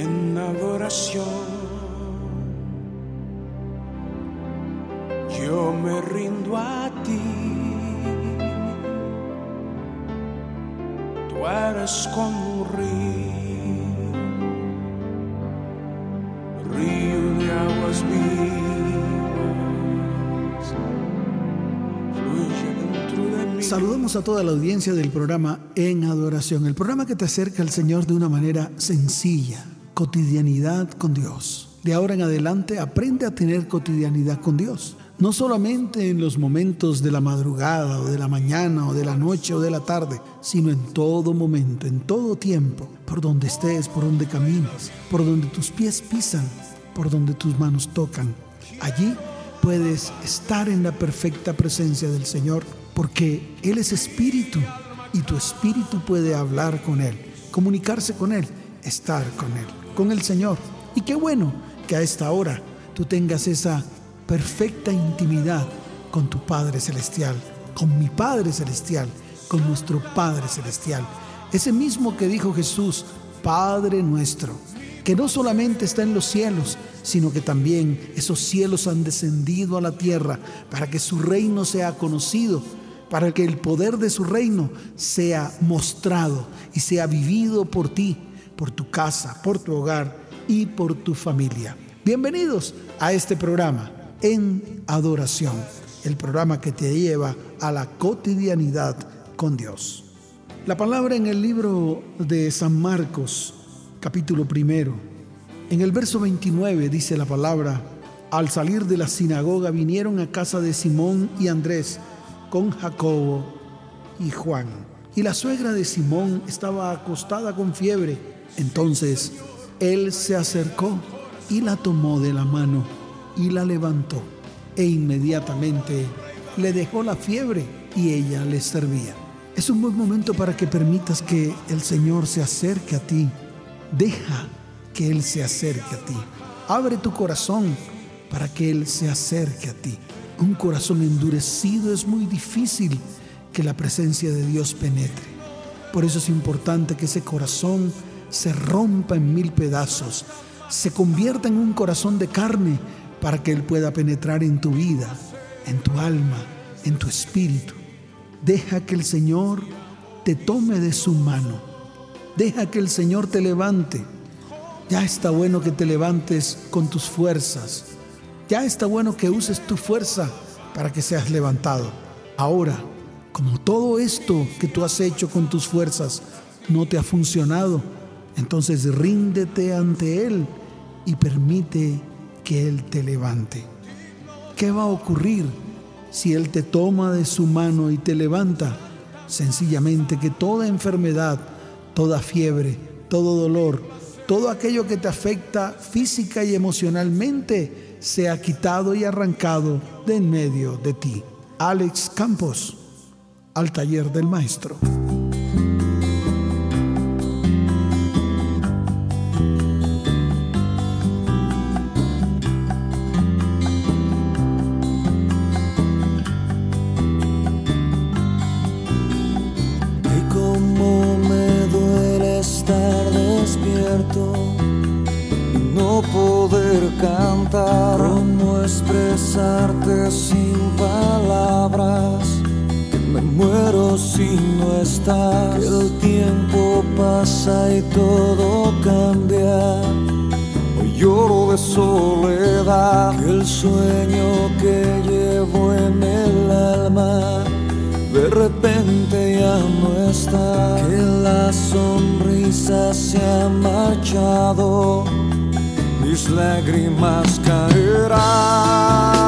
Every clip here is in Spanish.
en adoración. Yo me rindo a ti. Tú eres como un río, río de aguas vivas. Fluye dentro de mí. Saludamos a toda la audiencia del programa En Adoración, el programa que te acerca al Señor de una manera sencilla, cotidianidad con Dios. De ahora en adelante aprende a tener cotidianidad con Dios. No solamente en los momentos de la madrugada o de la mañana o de la noche o de la tarde, sino en todo momento, en todo tiempo, por donde estés, por donde camines, por donde tus pies pisan, por donde tus manos tocan. Allí puedes estar en la perfecta presencia del Señor porque Él es espíritu y tu espíritu puede hablar con Él, comunicarse con Él, estar con Él, con el Señor. Y qué bueno que a esta hora tú tengas esa perfecta intimidad con tu Padre Celestial, con mi Padre Celestial, con nuestro Padre Celestial. Ese mismo que dijo Jesús, Padre nuestro, que no solamente está en los cielos, sino que también esos cielos han descendido a la tierra para que su reino sea conocido, para que el poder de su reino sea mostrado y sea vivido por ti, por tu casa, por tu hogar y por tu familia. Bienvenidos a este programa en adoración, el programa que te lleva a la cotidianidad con Dios. La palabra en el libro de San Marcos, capítulo primero, en el verso 29 dice la palabra, al salir de la sinagoga vinieron a casa de Simón y Andrés con Jacobo y Juan. Y la suegra de Simón estaba acostada con fiebre. Entonces él se acercó y la tomó de la mano y la levantó. E inmediatamente le dejó la fiebre y ella le servía. Es un buen momento para que permitas que el Señor se acerque a ti. Deja que Él se acerque a ti. Abre tu corazón para que Él se acerque a ti. Un corazón endurecido es muy difícil que la presencia de Dios penetre. Por eso es importante que ese corazón se rompa en mil pedazos, se convierta en un corazón de carne para que Él pueda penetrar en tu vida, en tu alma, en tu espíritu. Deja que el Señor te tome de su mano. Deja que el Señor te levante. Ya está bueno que te levantes con tus fuerzas. Ya está bueno que uses tu fuerza para que seas levantado. Ahora, como todo esto que tú has hecho con tus fuerzas no te ha funcionado, entonces ríndete ante Él y permite que Él te levante. ¿Qué va a ocurrir si Él te toma de su mano y te levanta? Sencillamente que toda enfermedad, toda fiebre, todo dolor, todo aquello que te afecta física y emocionalmente sea quitado y arrancado de en medio de ti. Alex Campos, al taller del maestro. Cantar, cómo expresarte sin palabras. Que me muero si no estás, que el tiempo pasa y todo cambia. Hoy lloro de soledad, que el sueño que llevo en el alma de repente ya no está, que la sonrisa se ha marchado, lágrimas caerá.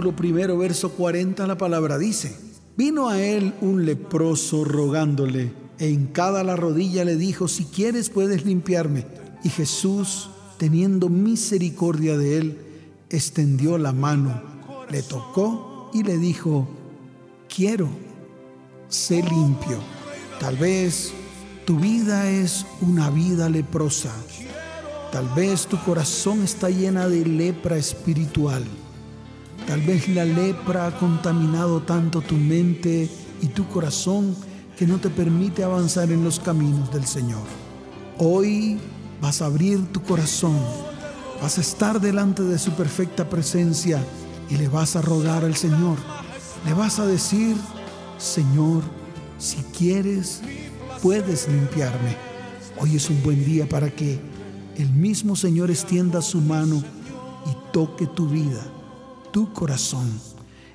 Capítulo primero, verso 40, la palabra dice, vino a él un leproso rogándole, e hincada la rodilla le dijo, si quieres puedes limpiarme. Y Jesús, teniendo misericordia de él, extendió la mano, le tocó y le dijo, quiero, sé limpio. Tal vez tu vida es una vida leprosa. Tal vez tu corazón está llena de lepra espiritual. Tal vez la lepra ha contaminado tanto tu mente y tu corazón que no te permite avanzar en los caminos del Señor. Hoy vas a abrir tu corazón, vas a estar delante de su perfecta presencia y le vas a rogar al Señor. Le vas a decir, Señor, si quieres, puedes limpiarme. Hoy es un buen día para que el mismo Señor extienda su mano y toque tu vida, tu corazón.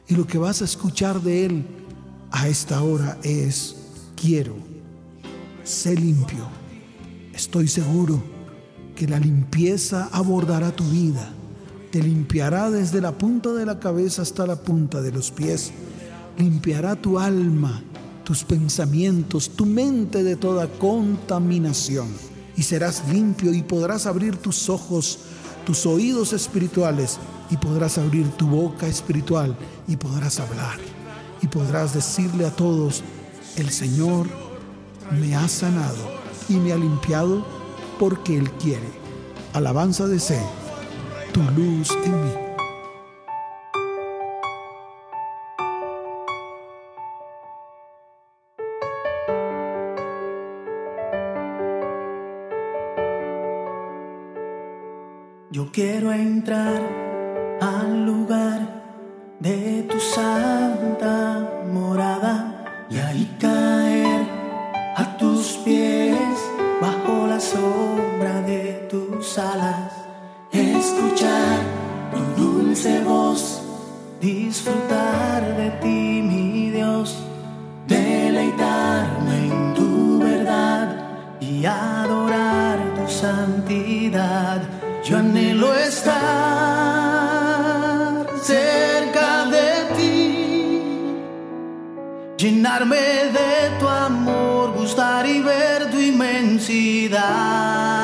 Y lo que vas a escuchar de Él a esta hora es, quiero, sé limpio. Estoy seguro que la limpieza abordará tu vida. Te limpiará desde la punta de la cabeza hasta la punta de los pies. Limpiará tu alma, tus pensamientos, tu mente de toda contaminación. Y serás limpio y podrás abrir tus ojos, tus oídos espirituales y podrás abrir tu boca espiritual y podrás hablar. Y podrás decirle a todos, el Señor me ha sanado y me ha limpiado porque Él quiere. Alabanza de ser tu luz en mí. Yo quiero entrar de tu santa morada y ahí caer a tus pies bajo la sombra de tus alas, escuchar tu dulce voz, disfrutar de ti mi Dios, deleitarme en tu verdad y adorar tu santidad. Yo anhelo llenarme de tu amor, gustar y ver tu inmensidad.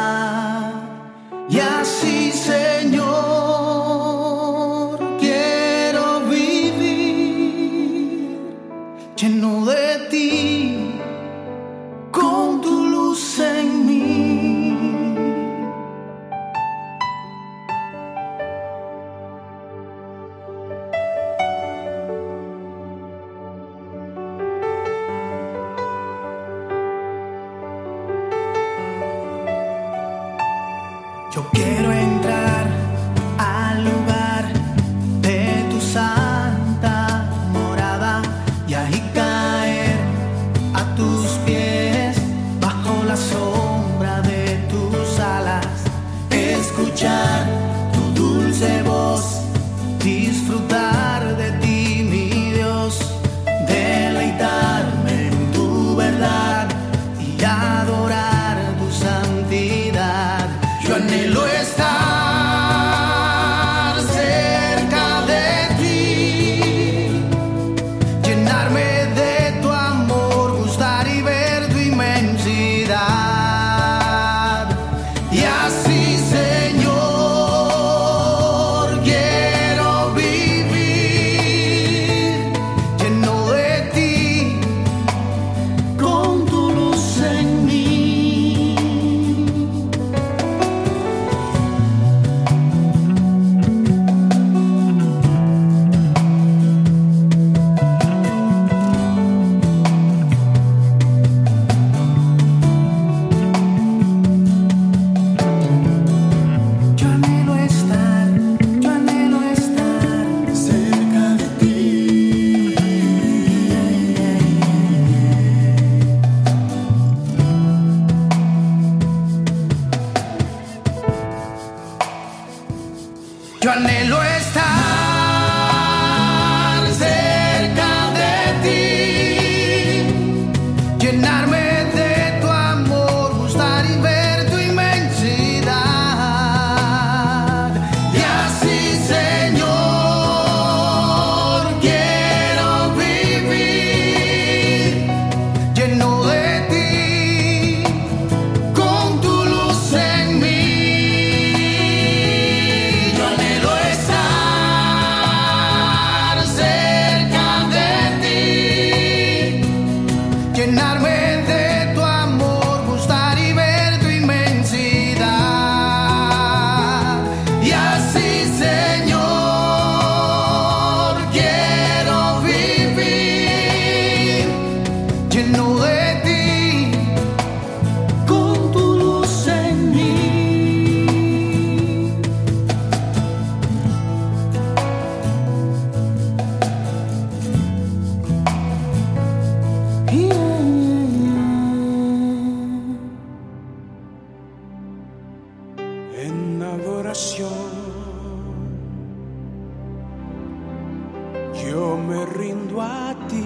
Yo me rindo a ti.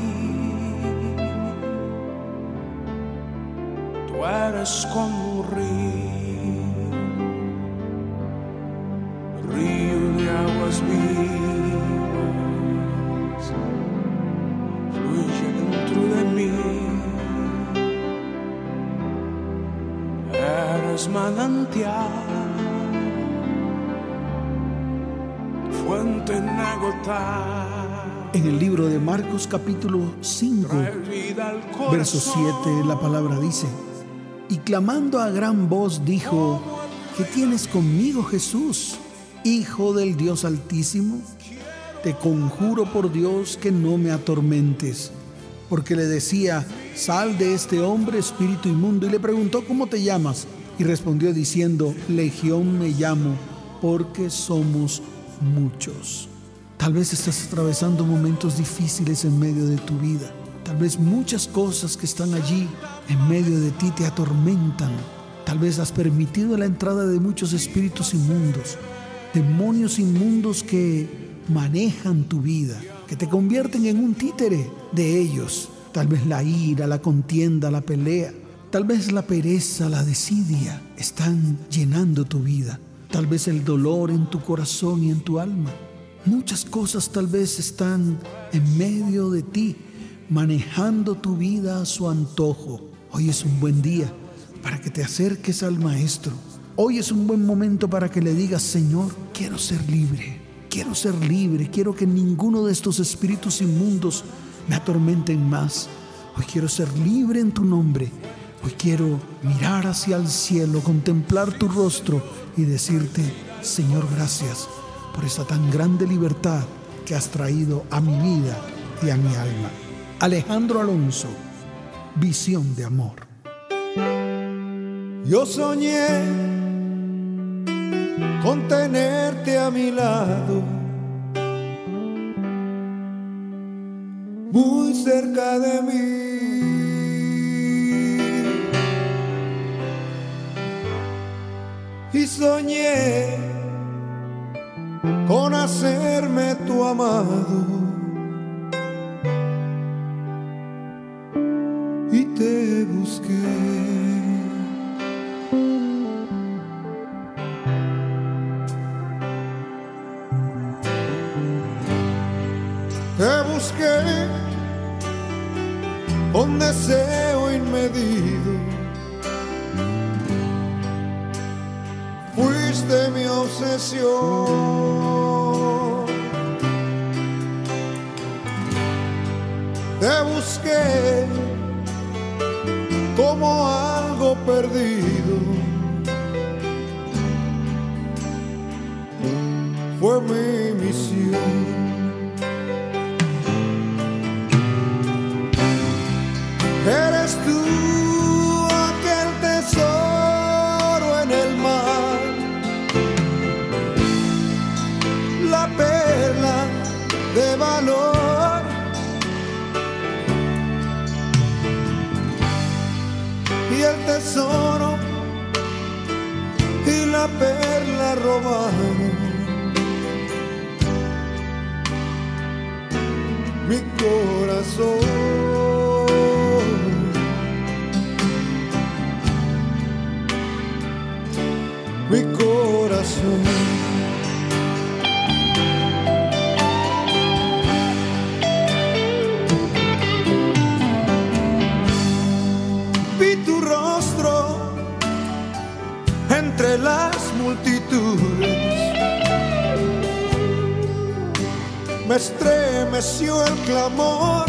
Tú eres como un río, río de aguas vivas, fluye dentro de mí. Eres manantial, fuente inagotada. En el libro de Marcos capítulo 5, Trae vida al verso corazón. 7, la palabra dice, y clamando a gran voz dijo, ¿qué tienes conmigo Jesús, Hijo del Dios Altísimo? Te conjuro por Dios que no me atormentes. Porque le decía, sal de este hombre espíritu inmundo, y le preguntó, ¿cómo te llamas? Y respondió diciendo, Legión me llamo, porque somos muchos. Tal vez estás atravesando momentos difíciles en medio de tu vida. Tal vez muchas cosas que están allí en medio de ti te atormentan. Tal vez has permitido la entrada de muchos espíritus inmundos, demonios inmundos que manejan tu vida, que te convierten en un títere de ellos. Tal vez la ira, la contienda, la pelea. Tal vez la pereza, la desidia están llenando tu vida. Tal vez el dolor en tu corazón y en tu alma. Muchas cosas tal vez están en medio de ti, manejando tu vida a su antojo. Hoy es un buen día para que te acerques al Maestro. Hoy es un buen momento para que le digas, Señor, quiero ser libre, quiero ser libre, quiero que ninguno de estos espíritus inmundos me atormenten más. Hoy quiero ser libre en tu nombre. Hoy quiero mirar hacia el cielo, contemplar tu rostro y decirte, Señor, gracias por esa tan grande libertad que has traído a mi vida y a mi alma. Alejandro Alonso, visión de amor. Yo soñé con tenerte a mi lado, muy cerca de mí. Y soñé hacerme tu amado. Mi corazón. mi corazón. Vi tu rostro entre las Me estremeció el clamor.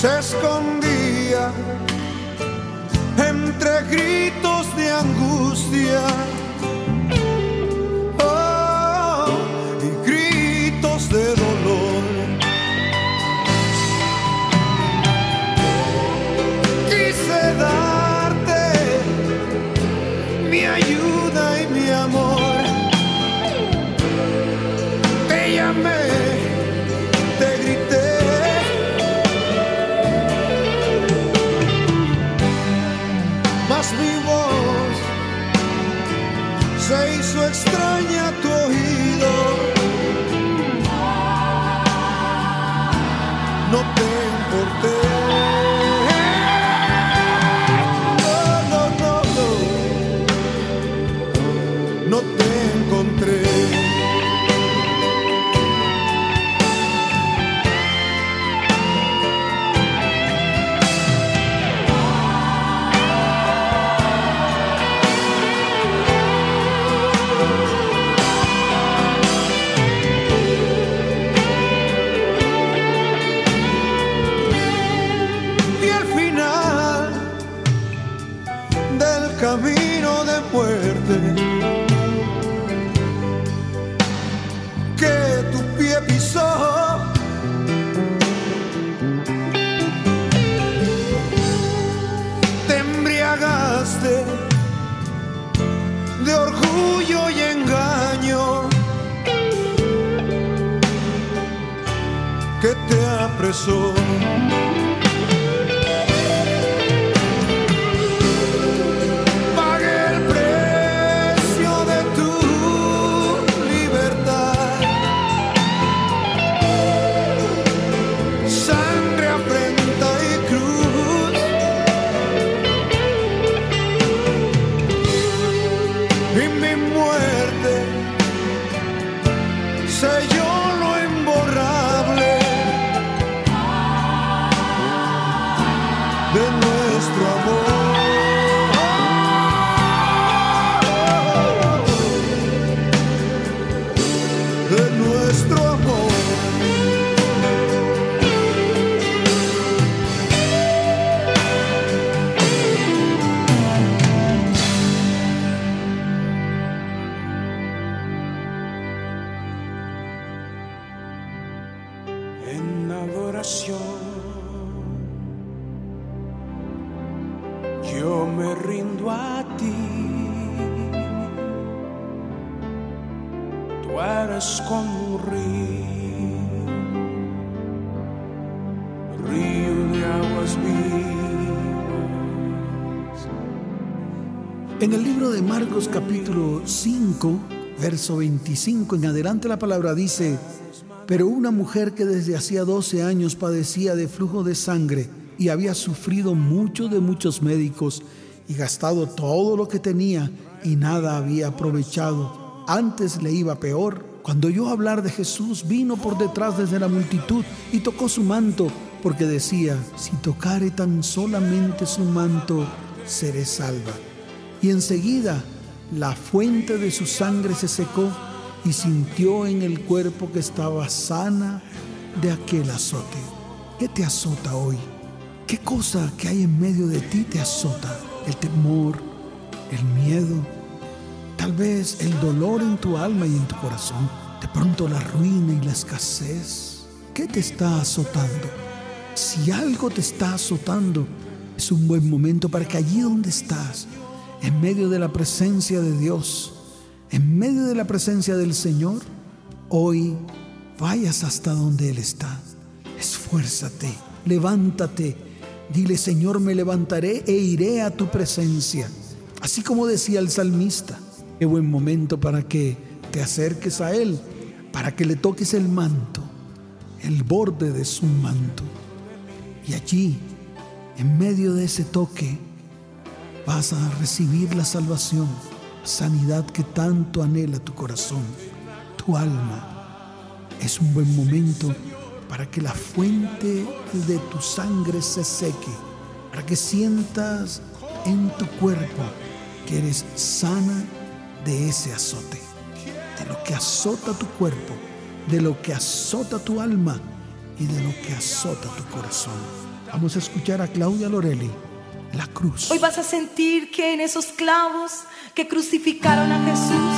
Se escondía entre gritos de angustia oh, y gritos de dolor. стране. Verso 25 en adelante la palabra dice, pero una mujer que desde hacía 12 años padecía de flujo de sangre y había sufrido mucho de muchos médicos y gastado todo lo que tenía y nada había aprovechado, antes le iba peor. Cuando oyó hablar de Jesús, vino por detrás desde la multitud y tocó su manto, porque decía, si tocare tan solamente su manto, seré salva. Y enseguida la fuente de su sangre se secó y sintió en el cuerpo que estaba sana de aquel azote. ¿Qué te azota hoy? ¿Qué cosa que hay en medio de ti te azota? El temor, el miedo, tal vez el dolor en tu alma y en tu corazón. De pronto la ruina y la escasez. ¿Qué te está azotando? Si algo te está azotando, es un buen momento para que allí donde estás, en medio de la presencia de Dios, en medio de la presencia del Señor, hoy vayas hasta donde Él está. Esfuérzate, levántate, dile Señor, me levantaré e iré a tu presencia. Así como decía el salmista, qué buen momento para que te acerques a Él, para que le toques el manto, el borde de su manto. Y allí, en medio de ese toque, vas a recibir la salvación, sanidad que tanto anhela tu corazón, tu alma. Es un buen momento para que la fuente de tu sangre se seque, para que sientas en tu cuerpo que eres sana de ese azote, de lo que azota tu cuerpo, de lo que azota tu alma y de lo que azota tu corazón. Vamos a escuchar a Claudia Lorelli, Hoy vas a sentir que en esos clavos que crucificaron a Jesús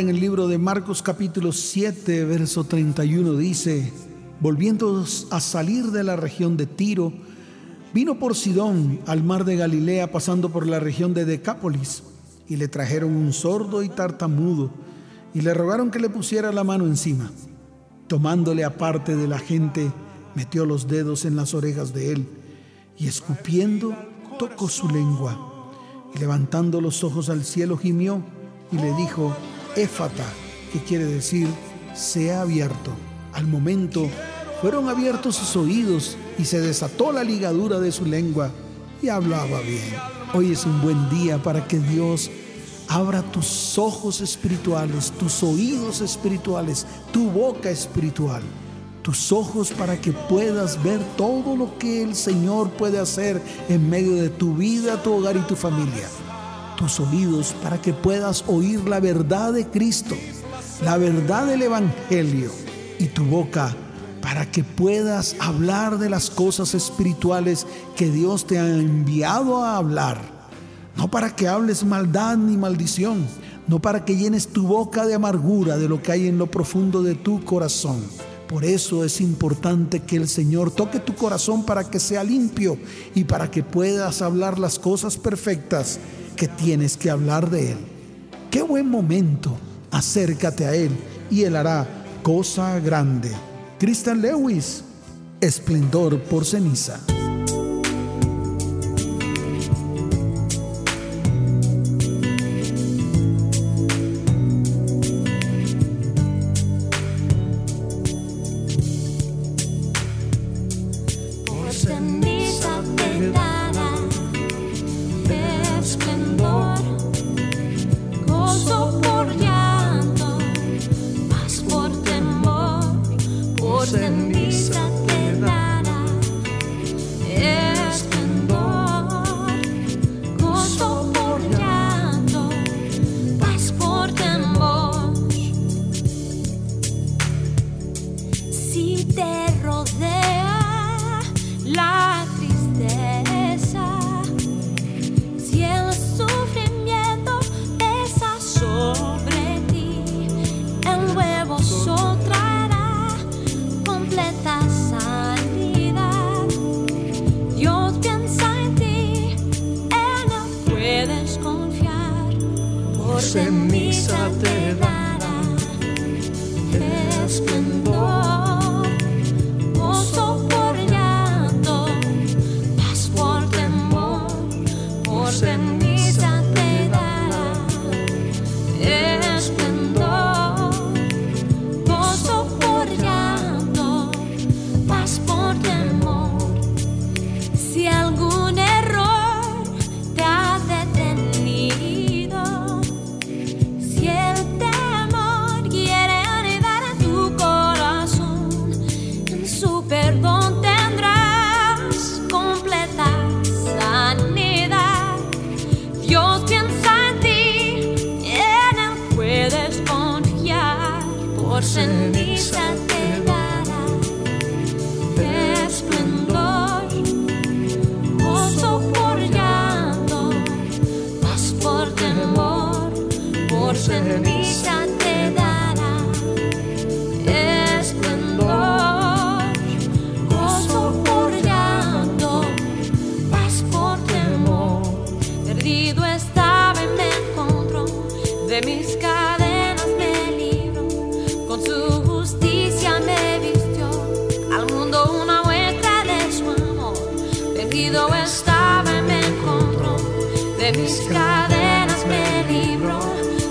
en el libro de Marcos capítulo 7, verso 31 dice, volviendo a salir de la región de Tiro, vino por Sidón al mar de Galilea pasando por la región de Decápolis y le trajeron un sordo y tartamudo y le rogaron que le pusiera la mano encima. Tomándole aparte de la gente, metió los dedos en las orejas de él y escupiendo tocó su lengua y levantando los ojos al cielo gimió y le dijo, Éfata, que quiere decir, sea abierto. Al momento fueron abiertos sus oídos y se desató la ligadura de su lengua y hablaba bien. Hoy es un buen día para que Dios abra tus ojos espirituales, tus oídos espirituales, tu boca espiritual, tus ojos para que puedas ver todo lo que el Señor puede hacer en medio de tu vida, tu hogar y tu familia tus oídos para que puedas oír la verdad de Cristo, la verdad del Evangelio y tu boca para que puedas hablar de las cosas espirituales que Dios te ha enviado a hablar. No para que hables maldad ni maldición, no para que llenes tu boca de amargura de lo que hay en lo profundo de tu corazón. Por eso es importante que el Señor toque tu corazón para que sea limpio y para que puedas hablar las cosas perfectas que tienes que hablar de Él. Qué buen momento. Acércate a Él y Él hará cosa grande. Christian Lewis, esplendor por ceniza. De mis cadenas me libro, con su justicia me vistió, al mundo una huella de su amor. Perdido estaba me encontró. De mis cadenas me libro,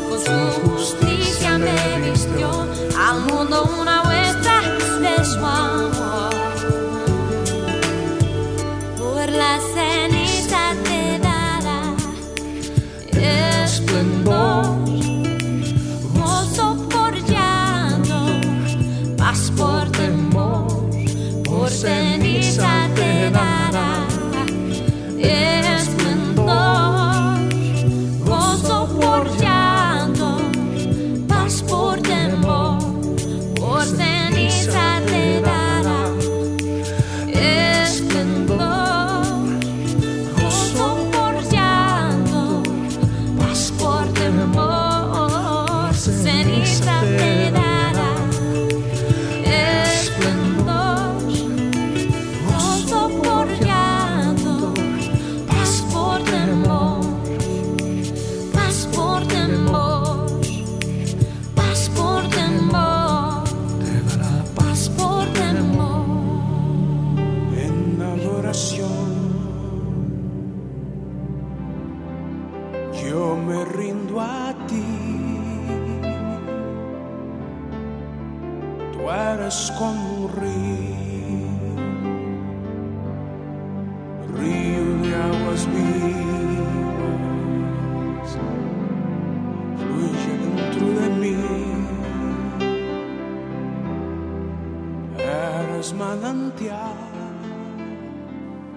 con su justicia me vistió, al mundo una huella de su amor. and I.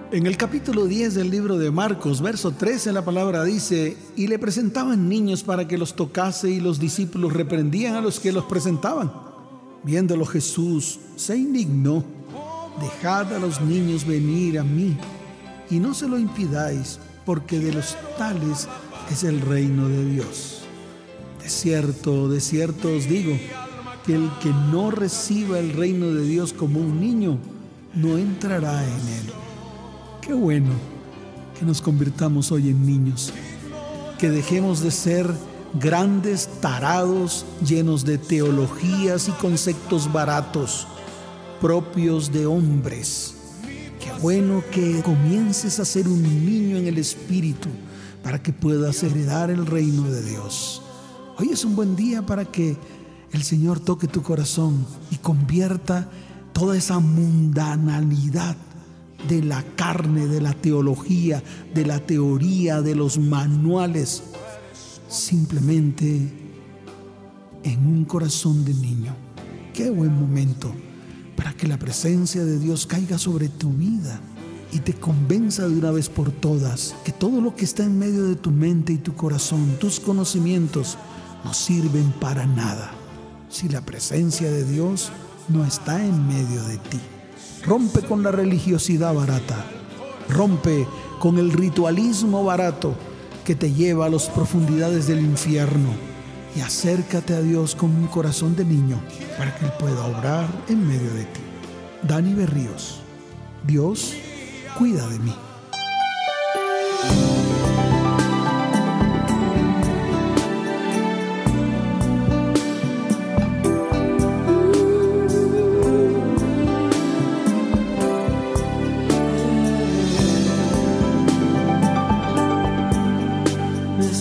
En el capítulo 10 del libro de Marcos, verso 13, la palabra dice, y le presentaban niños para que los tocase y los discípulos reprendían a los que los presentaban. Viéndolo Jesús se indignó, dejad a los niños venir a mí y no se lo impidáis, porque de los tales es el reino de Dios. De cierto, de cierto os digo, que el que no reciba el reino de Dios como un niño, no entrará en él. Qué bueno que nos convirtamos hoy en niños, que dejemos de ser grandes tarados llenos de teologías y conceptos baratos propios de hombres. Qué bueno que comiences a ser un niño en el espíritu para que puedas heredar el reino de Dios. Hoy es un buen día para que el Señor toque tu corazón y convierta toda esa mundanalidad de la carne, de la teología, de la teoría, de los manuales, simplemente en un corazón de niño. Qué buen momento para que la presencia de Dios caiga sobre tu vida y te convenza de una vez por todas que todo lo que está en medio de tu mente y tu corazón, tus conocimientos, no sirven para nada si la presencia de Dios no está en medio de ti. Rompe con la religiosidad barata. Rompe con el ritualismo barato que te lleva a las profundidades del infierno. Y acércate a Dios con un corazón de niño para que Él pueda obrar en medio de ti. Dani Berríos. Dios cuida de mí.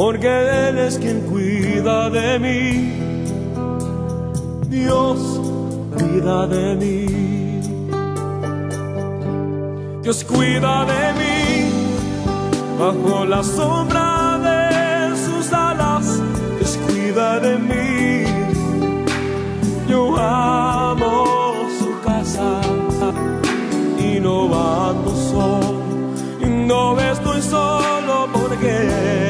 porque Él es quien cuida de mí. Dios cuida de mí. Dios cuida de mí bajo la sombra de sus alas. Dios cuida de mí. Yo amo su casa y no ando solo. Y no estoy solo porque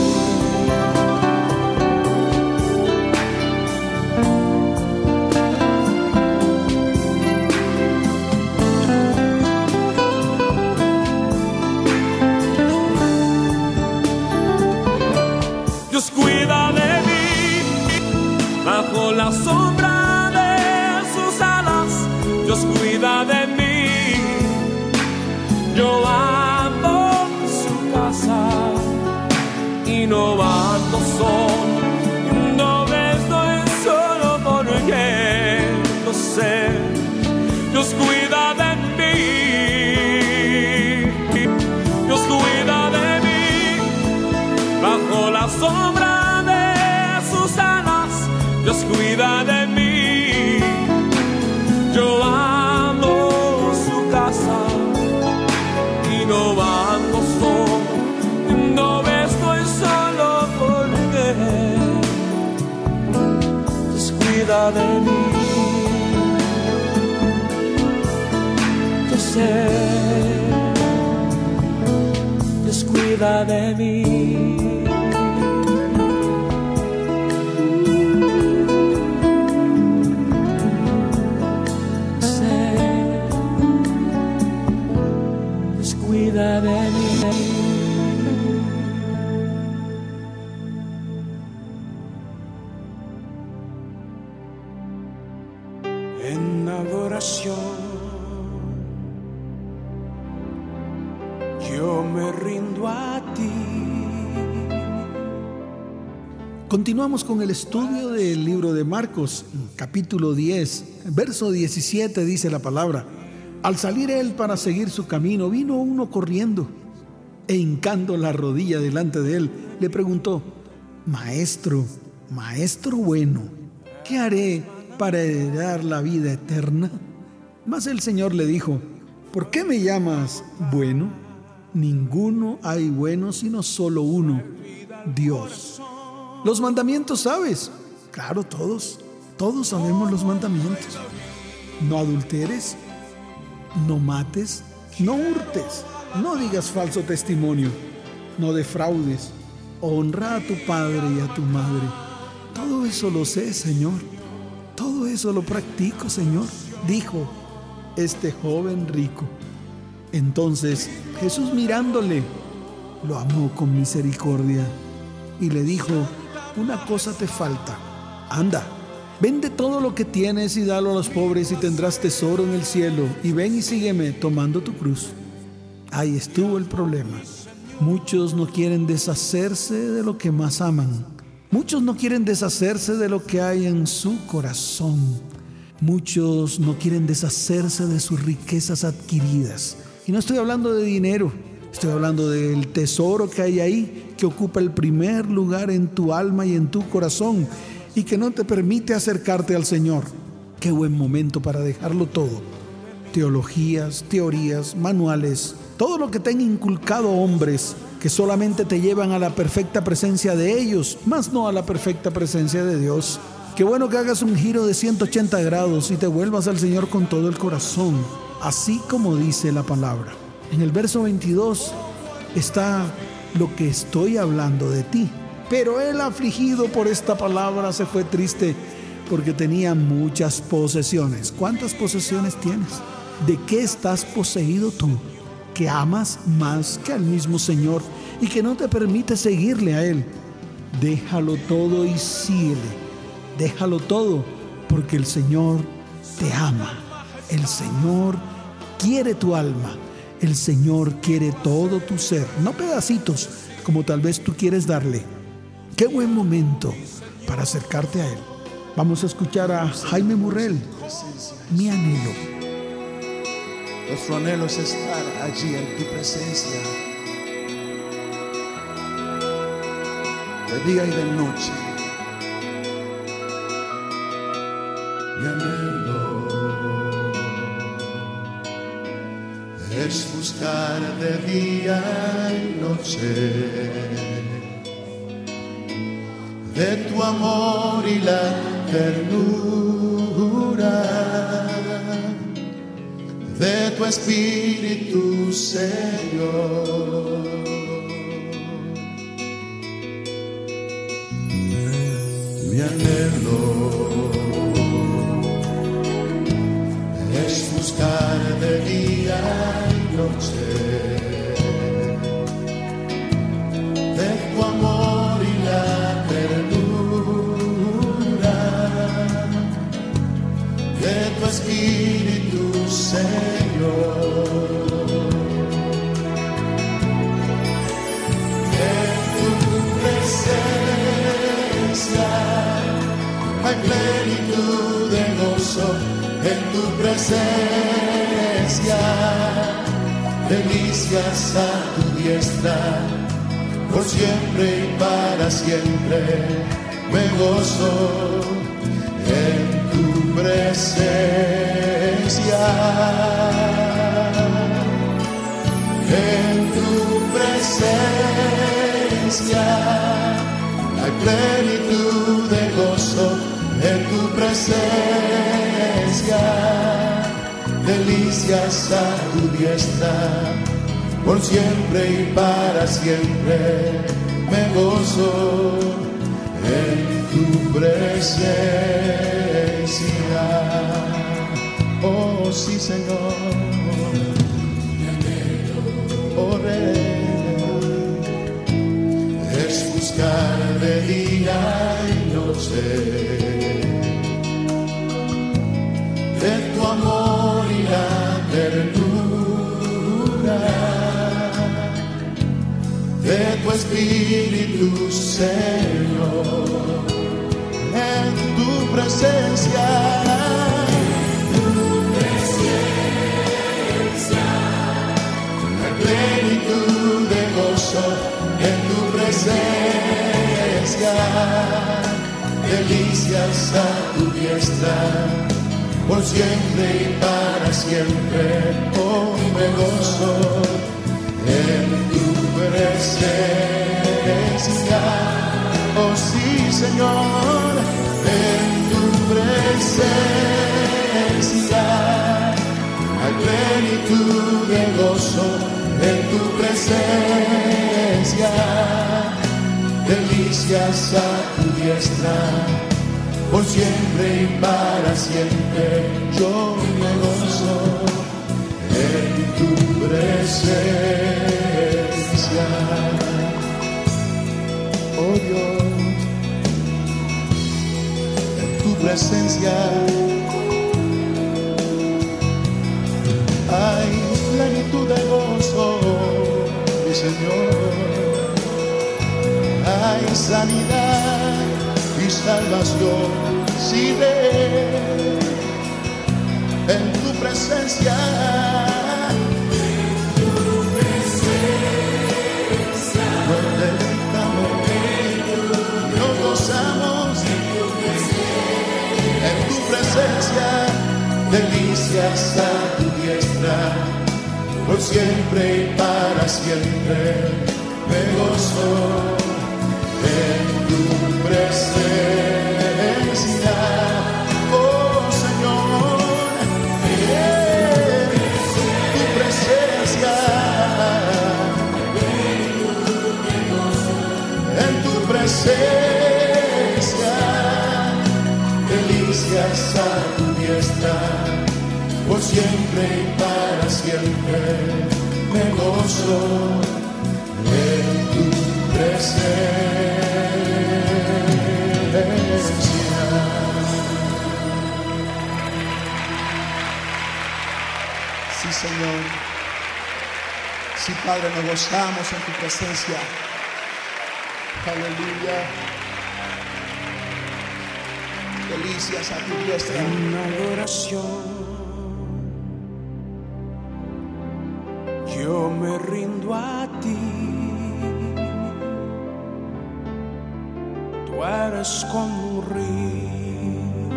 Bajo la sombra de sus alas. Dios cuida de mí. Yo amo su casa y no ando solo. De mí. Yo sé. Dios cuida de mí. Continuamos con el estudio del libro de Marcos, capítulo 10, verso 17 dice la palabra. Al salir él para seguir su camino, vino uno corriendo e hincando la rodilla delante de él, le preguntó, Maestro, Maestro bueno, ¿qué haré para heredar la vida eterna? Mas el Señor le dijo, ¿por qué me llamas bueno? Ninguno hay bueno sino solo uno, Dios. Los mandamientos sabes. Claro, todos. Todos sabemos los mandamientos. No adulteres, no mates, no hurtes, no digas falso testimonio, no defraudes, honra a tu padre y a tu madre. Todo eso lo sé, Señor. Todo eso lo practico, Señor, dijo este joven rico. Entonces Jesús mirándole, lo amó con misericordia y le dijo, una cosa te falta, anda, vende todo lo que tienes y dalo a los pobres y tendrás tesoro en el cielo y ven y sígueme tomando tu cruz. Ahí estuvo el problema. Muchos no quieren deshacerse de lo que más aman. Muchos no quieren deshacerse de lo que hay en su corazón. Muchos no quieren deshacerse de sus riquezas adquiridas. Y no estoy hablando de dinero, estoy hablando del tesoro que hay ahí, que ocupa el primer lugar en tu alma y en tu corazón y que no te permite acercarte al Señor. Qué buen momento para dejarlo todo. Teologías, teorías, manuales, todo lo que te han inculcado hombres que solamente te llevan a la perfecta presencia de ellos, más no a la perfecta presencia de Dios. Qué bueno que hagas un giro de 180 grados y te vuelvas al Señor con todo el corazón, así como dice la palabra. En el verso 22 está lo que estoy hablando de ti. Pero él afligido por esta palabra se fue triste porque tenía muchas posesiones. ¿Cuántas posesiones tienes? ¿De qué estás poseído tú? Que amas más que al mismo Señor y que no te permite seguirle a Él. Déjalo todo y síguele. Déjalo todo porque el Señor te ama. El Señor quiere tu alma. El Señor quiere todo tu ser, no pedacitos como tal vez tú quieres darle. Qué buen momento para acercarte a Él. Vamos a escuchar a Jaime Murrell, mi anhelo. Nuestro anhelo es estar allí en tu presencia. De día y de noche. Es buscar de día y noche de tu amor y la ternura de tu espíritu, Señor. Mi anhelo en tu presencia. Delicias a tu diestra, por siempre y para siempre. Me gozo en tu presencia. En tu presencia hay plenitud de gozo, en tu presencia delicias a tu diestra, por siempre y para siempre me gozo en tu presencia. Oh sí, Señor. Oh Rey, es buscar de día y noche de tu amor de tu espíritu, Señor, en tu presencia. La plenitud de gozo en tu presencia, delicias a tu diestra, por siempre y para siempre, oh me gozo. en tu presencia, oh sí Señor, en tu presencia. Hay plenitud de gozo en tu presencia, delicias a tu diestra, por siempre y para siempre. Yo me gozo en tu presencia. Oh Dios, en tu presencia. hay plenitud de gozo, mi Señor. Hay sanidad y salvación, si ve en tu presencia. Delicias a tu diestra, por siempre y para siempre. Me gozo en tu presencia, oh presencia. Delicias a tu diestra, por siempre y para siempre me gozo en tu presencia. Sí, Señor. Sí, Padre, nos gozamos en tu presencia. Aleluya. Delicias a tu diestra. En adoración yo me rindo a ti. Tú eres como un río,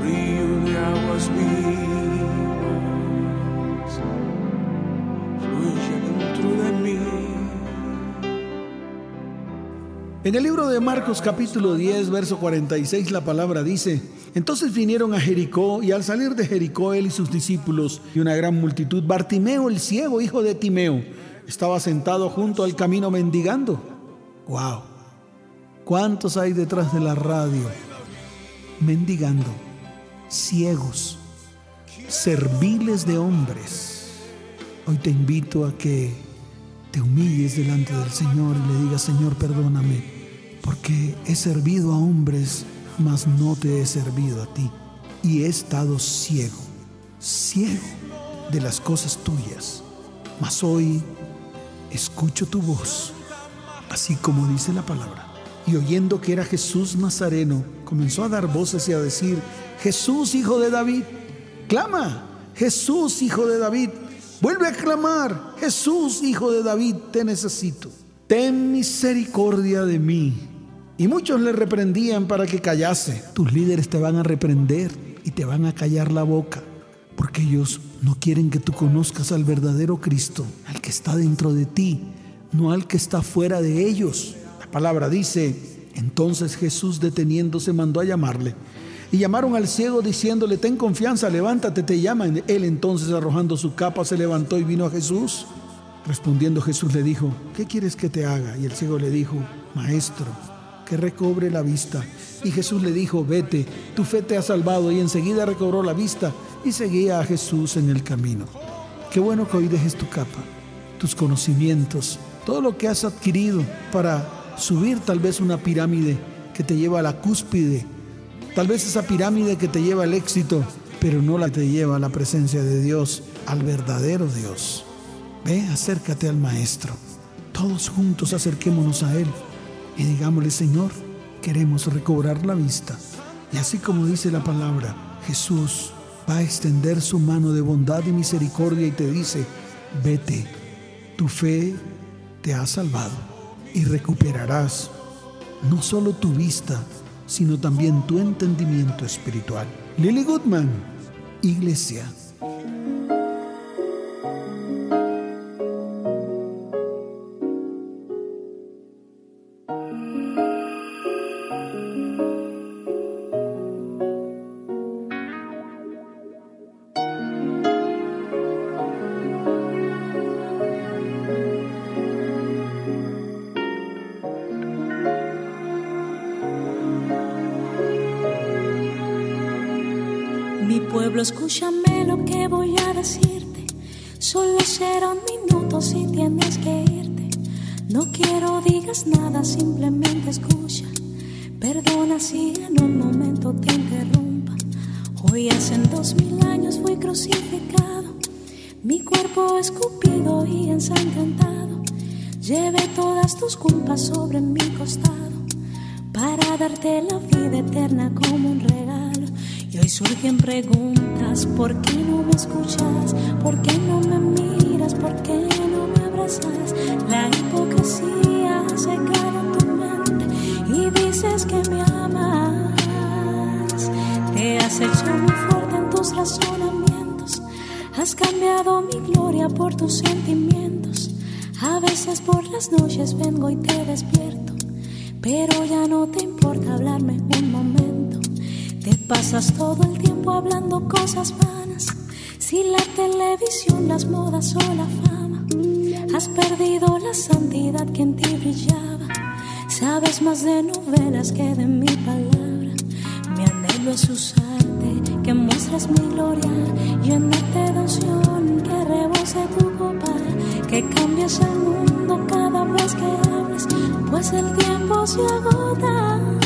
río de aguas vivas, fluye dentro de mí. En el libro de Marcos capítulo 10, verso 46, la palabra dice, entonces vinieron a Jericó y al salir de Jericó él y sus discípulos y una gran multitud, Bartimeo el ciego, hijo de Timeo, estaba sentado junto al camino mendigando. ¡Wow! ¿Cuántos hay detrás de la radio? Mendigando, ciegos, serviles de hombres. Hoy te invito a que te humilles delante del Señor y le digas, Señor, perdóname, porque he servido a hombres, mas no te he servido a ti. Y he estado ciego, ciego de las cosas tuyas. Mas hoy escucho tu voz, así como dice la palabra. Y oyendo que era Jesús Nazareno, comenzó a dar voces y a decir, Jesús, hijo de David, clama, Jesús, hijo de David, vuelve a clamar, Jesús, hijo de David, te necesito. Ten misericordia de mí. Y muchos le reprendían para que callase. Tus líderes te van a reprender y te van a callar la boca, porque ellos no quieren que tú conozcas al verdadero Cristo, al que está dentro de ti, no al que está fuera de ellos. La palabra dice, entonces Jesús deteniéndose mandó a llamarle. Y llamaron al ciego diciéndole, ten confianza, levántate, te llaman. Él entonces arrojando su capa se levantó y vino a Jesús. Respondiendo Jesús le dijo, ¿qué quieres que te haga? Y el ciego le dijo, Maestro, que recobre la vista. Y Jesús le dijo, vete, tu fe te ha salvado. Y enseguida recobró la vista y seguía a Jesús en el camino. Qué bueno que hoy dejes tu capa, tus conocimientos, todo lo que has adquirido para subir tal vez una pirámide que te lleva a la cúspide, tal vez esa pirámide que te lleva al éxito, pero no la que te lleva a la presencia de Dios, al verdadero Dios. Ve, acércate al Maestro. Todos juntos acerquémonos a Él y digámosle, Señor, queremos recobrar la vista. Y así como dice la palabra, Jesús va a extender su mano de bondad y misericordia y te dice, vete, tu fe te ha salvado y recuperarás no solo tu vista, sino también tu entendimiento espiritual. Lily Goodman, Iglesia. Escúchame lo que voy a decirte. Solo será un minuto si tienes que irte. No quiero digas nada, simplemente escucha. Perdona si en un momento te interrumpa. Hoy hace dos mil años fui crucificado. Mi cuerpo escupido y ensangrentado. Llevé todas tus culpas sobre mi costado para darte la vida eterna como un regalo. Hoy surgen preguntas, ¿por qué no me escuchas? ¿Por qué no me miras? ¿Por qué no me abrazas? La hipocresía se en tu mente y dices que me amas. Te has hecho muy fuerte en tus razonamientos, has cambiado mi gloria por tus sentimientos. A veces por las noches vengo y te despierto, pero ya no te importa hablarme un momento. Te pasas todo el tiempo hablando cosas vanas. Si la televisión, las modas o la fama, has perdido la santidad que en ti brillaba. Sabes más de novelas que de mi palabra. Mi anhelo es usarte, que muestres mi gloria, llenarte de unción, que rebose tu copa, que cambies el mundo cada vez que hables, pues el tiempo se agota.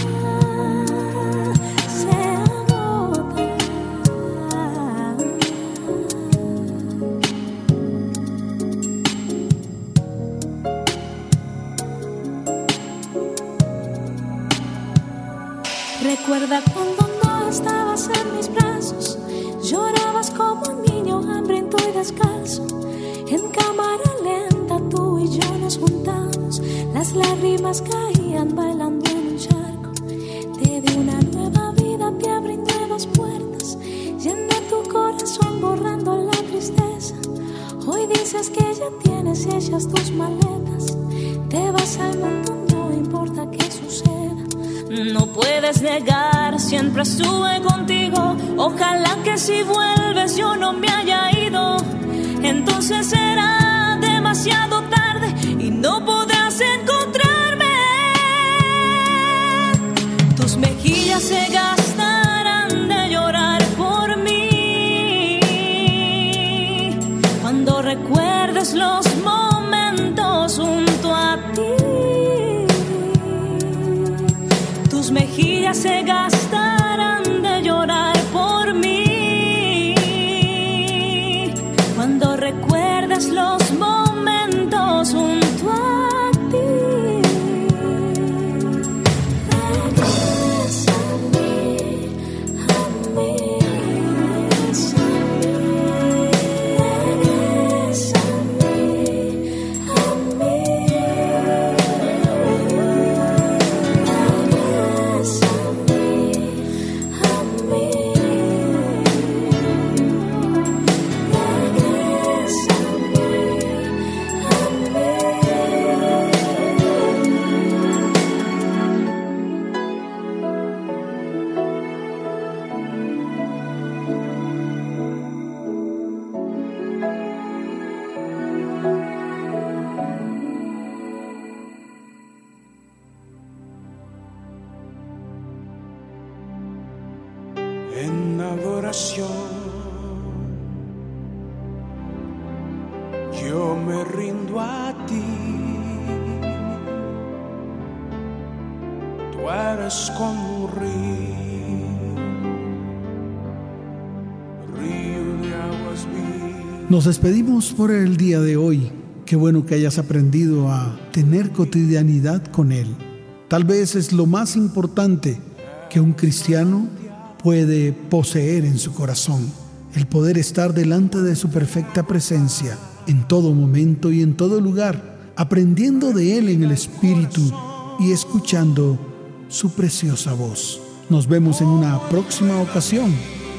Cuando no estabas en mis brazos, llorabas como un niño hambriento y descalzo. En cámara lenta tú y yo nos juntamos, las lágrimas caían bailando en un charco. Te di una nueva vida, te abrí nuevas puertas, llené tu corazón borrando la tristeza. Hoy dices que ya tienes hechas tus maletas, te vas al mundo, no importa qué suceda. No puedes negar, siempre estuve contigo. Ojalá que si vuelves yo no me haya ido. Entonces será demasiado Nos despedimos por el día de hoy. Qué bueno que hayas aprendido a tener cotidianidad con Él. Tal vez es lo más importante que un cristiano puede poseer en su corazón. El poder estar delante de su perfecta presencia en todo momento y en todo lugar, aprendiendo de Él en el Espíritu y escuchando su preciosa voz. Nos vemos en una próxima ocasión.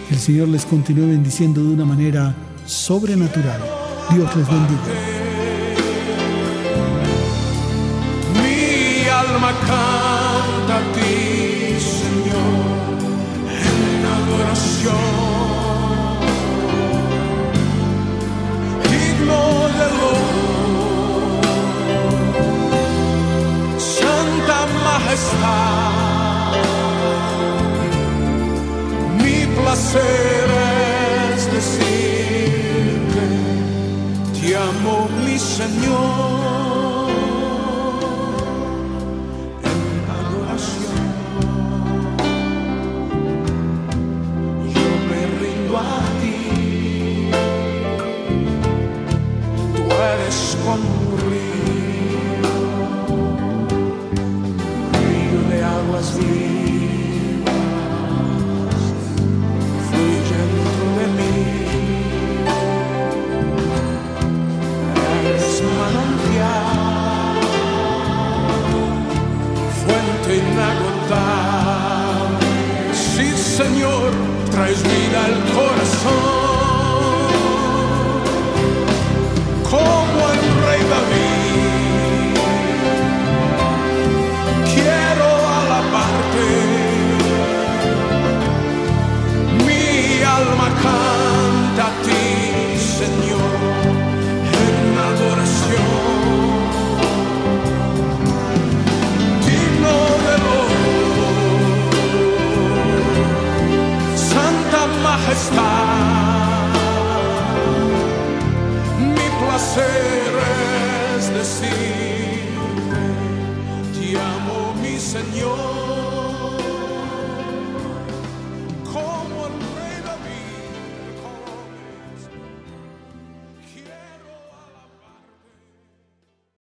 El Señor les continúe bendiciendo de una manera sobrenatural. Dios les bendiga. Mi alma canta a ti,